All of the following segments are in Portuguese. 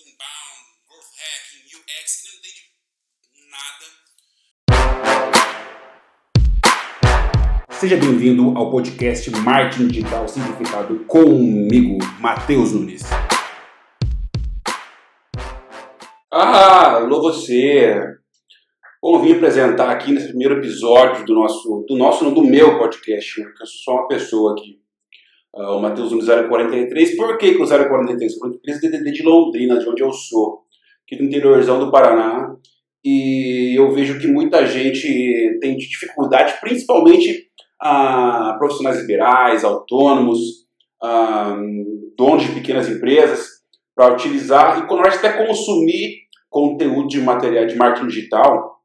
inbound, growth hacking, UX, e não entende nada. Seja bem-vindo ao podcast Marketing Digital Simplificado comigo, Matheus Nunes. Ah, alô você! Bom, vim apresentar aqui nesse primeiro episódio do nosso, do nosso, não do meu podcast, porque eu sou só uma pessoa aqui. Uh, o Matheus Nunes 043. Por que, que o 043? 43 é DDD de Londrina, de onde eu sou, aqui do interiorzão do Paraná. E eu vejo que muita gente tem dificuldade, principalmente uh, profissionais liberais, autônomos, uh, donos de pequenas empresas, para utilizar e quando até consumir conteúdo de material de marketing digital,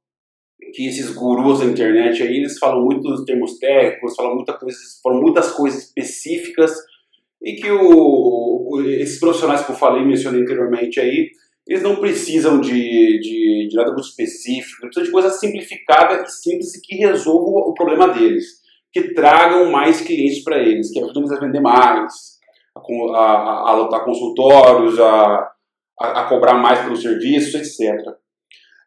que esses gurus da internet aí, eles falam muitos termos técnicos, falam, muita coisa, falam muitas coisas específicas e que o, esses profissionais que eu falei, mencionei anteriormente aí, eles não precisam de, de, de nada muito específico, precisam de coisa simplificada e simples e que resolvam o problema deles, que tragam mais clientes para eles, que ajudem eles a vender mais, a, a, a lotar consultórios, a, a, a cobrar mais pelos serviços, etc.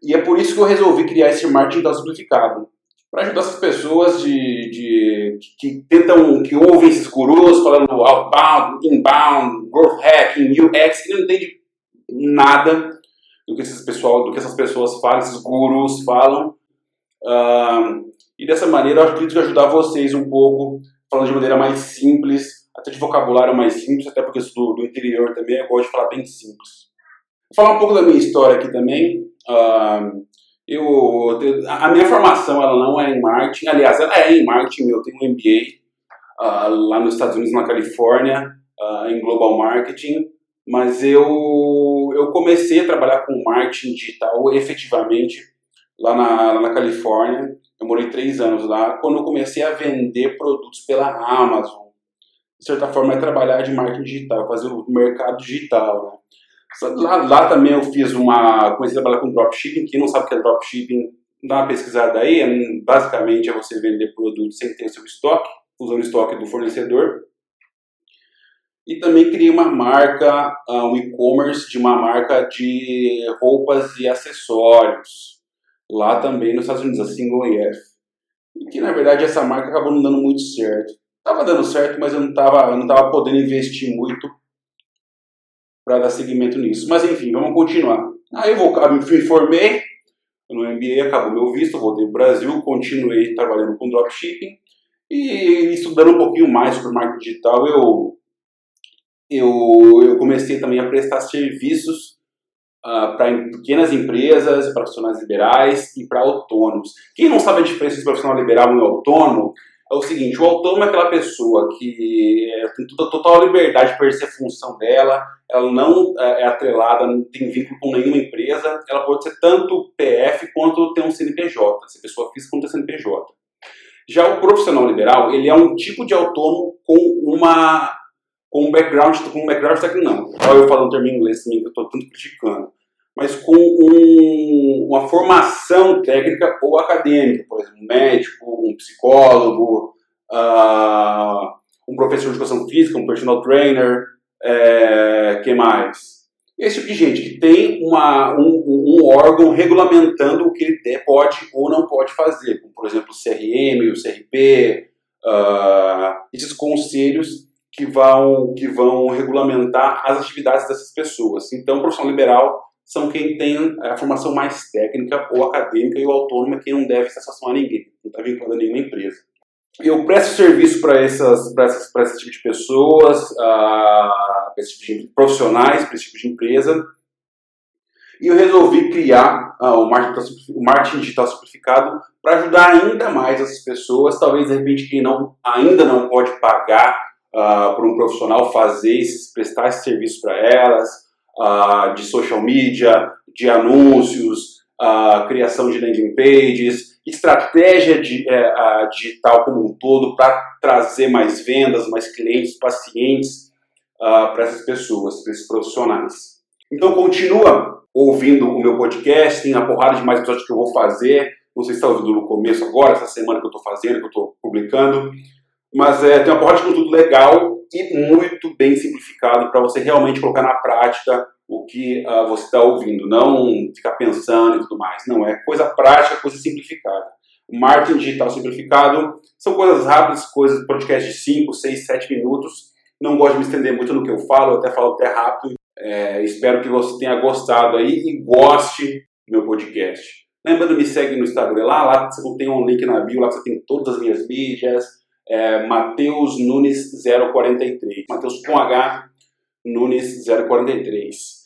E é por isso que eu resolvi criar esse marketing digital simplificado. Para ajudar essas pessoas de, de, que tentam, que ouvem esses gurus falando outbound, inbound, growth hacking, UX, que não entende nada do que, esses pessoal, do que essas pessoas falam, esses gurus falam. E dessa maneira eu acredito que ajudar vocês um pouco, falando de maneira mais simples, até de vocabulário mais simples, até porque eu sou do, do interior também, eu gosto de falar bem simples. Vou falar um pouco da minha história aqui também. Uh, eu, a minha formação ela não é em marketing, aliás, ela é em marketing. Eu tenho um MBA uh, ah, lá nos Estados Unidos, na Califórnia, uh, em Global Marketing, mas eu, eu comecei a trabalhar com marketing digital efetivamente lá na, lá na Califórnia. Eu morei três anos lá, quando eu comecei a vender produtos pela Amazon. De certa forma, é trabalhar de marketing digital, fazer o mercado digital. Né? Lá, lá também eu fiz uma. Comecei a trabalhar com dropshipping. Quem não sabe o que é dropshipping, dá uma pesquisada aí. É, basicamente é você vender produtos sem ter o seu estoque, usando o estoque do fornecedor. E também criei uma marca, ah, um e-commerce de uma marca de roupas e acessórios. Lá também nos Estados Unidos, a Single EF. E que na verdade essa marca acabou não dando muito certo. Tava dando certo, mas eu não tava, eu não tava podendo investir muito para dar seguimento nisso. Mas enfim, vamos continuar. Aí eu vou, me formei no MBA, acabou meu visto, voltei para o Brasil, continuei trabalhando com dropshipping e estudando um pouquinho mais sobre marketing digital, eu, eu, eu comecei também a prestar serviços uh, ah, para pequenas empresas, profissionais liberais e para autônomos. Quem não sabe a diferença entre profissional liberal e autônomo, é o seguinte, o autônomo é aquela pessoa que é, tem toda, total liberdade para exercer a função dela, ela não é, é atrelada, não tem vínculo com nenhuma empresa, ela pode ser tanto PF quanto ter um CNPJ, se pessoa física quanto CNPJ. Já o profissional liberal, ele é um tipo de autônomo com uma com um background, com um background técnico não. Olha eu falando um termo em inglês também que eu estou tanto criticando mas com um, uma formação técnica ou acadêmica, por exemplo, um médico, um psicólogo, uh, um professor de educação física, um personal trainer, é, que mais? Esse tipo de gente que tem uma, um, um, órgão regulamentando o que ele pode ou não pode fazer, como por exemplo o CRM, o CRP, uh, ah, esses conselhos que vão, que vão regulamentar as atividades dessas pessoas. Então, o profissional liberal são quem tem a formação mais técnica ou acadêmica e o autônomo é quem não deve se associar a ninguém, não está vinculado a nenhuma empresa. Eu presto serviço para essas, essas, esse tipo de pessoas, para esse tipo de profissionais, para esse tipo de empresa, e eu resolvi criar uh, o, marketing, o marketing digital simplificado para ajudar ainda mais essas pessoas, talvez de repente quem não, ainda não pode pagar uh, por um profissional fazer prestar esse serviço para elas, uh, de social media, de anúncios, uh, criação de landing pages, estratégia de, uh, digital como um todo para trazer mais vendas, mais clientes, pacientes para essas pessoas, para esses profissionais. Então continua ouvindo o meu podcast, tem a porrada de mais episódios que eu vou fazer. Não sei se está ouvindo no começo agora, essa semana que eu estou fazendo, que eu estou publicando. Mas é, tem uma porrada de conteúdo legal e muito bem simplificado para você realmente colocar na prática o que uh, você está ouvindo, não ficar pensando e tudo mais. Não, é coisa prática, coisa simplificada. O marketing digital simplificado são coisas rápidas, coisas, podcast de 5, 6, 7 minutos. Não gosto de me estender muito no que eu falo, eu até falo até rápido. É, espero que você tenha gostado aí e goste do meu podcast. Lembrando, me segue no Instagram lá, lá você tem um link na bio, lá você tem todas as minhas mídias, é, Mateus Nunes 043, Mateus com H Nunes 043.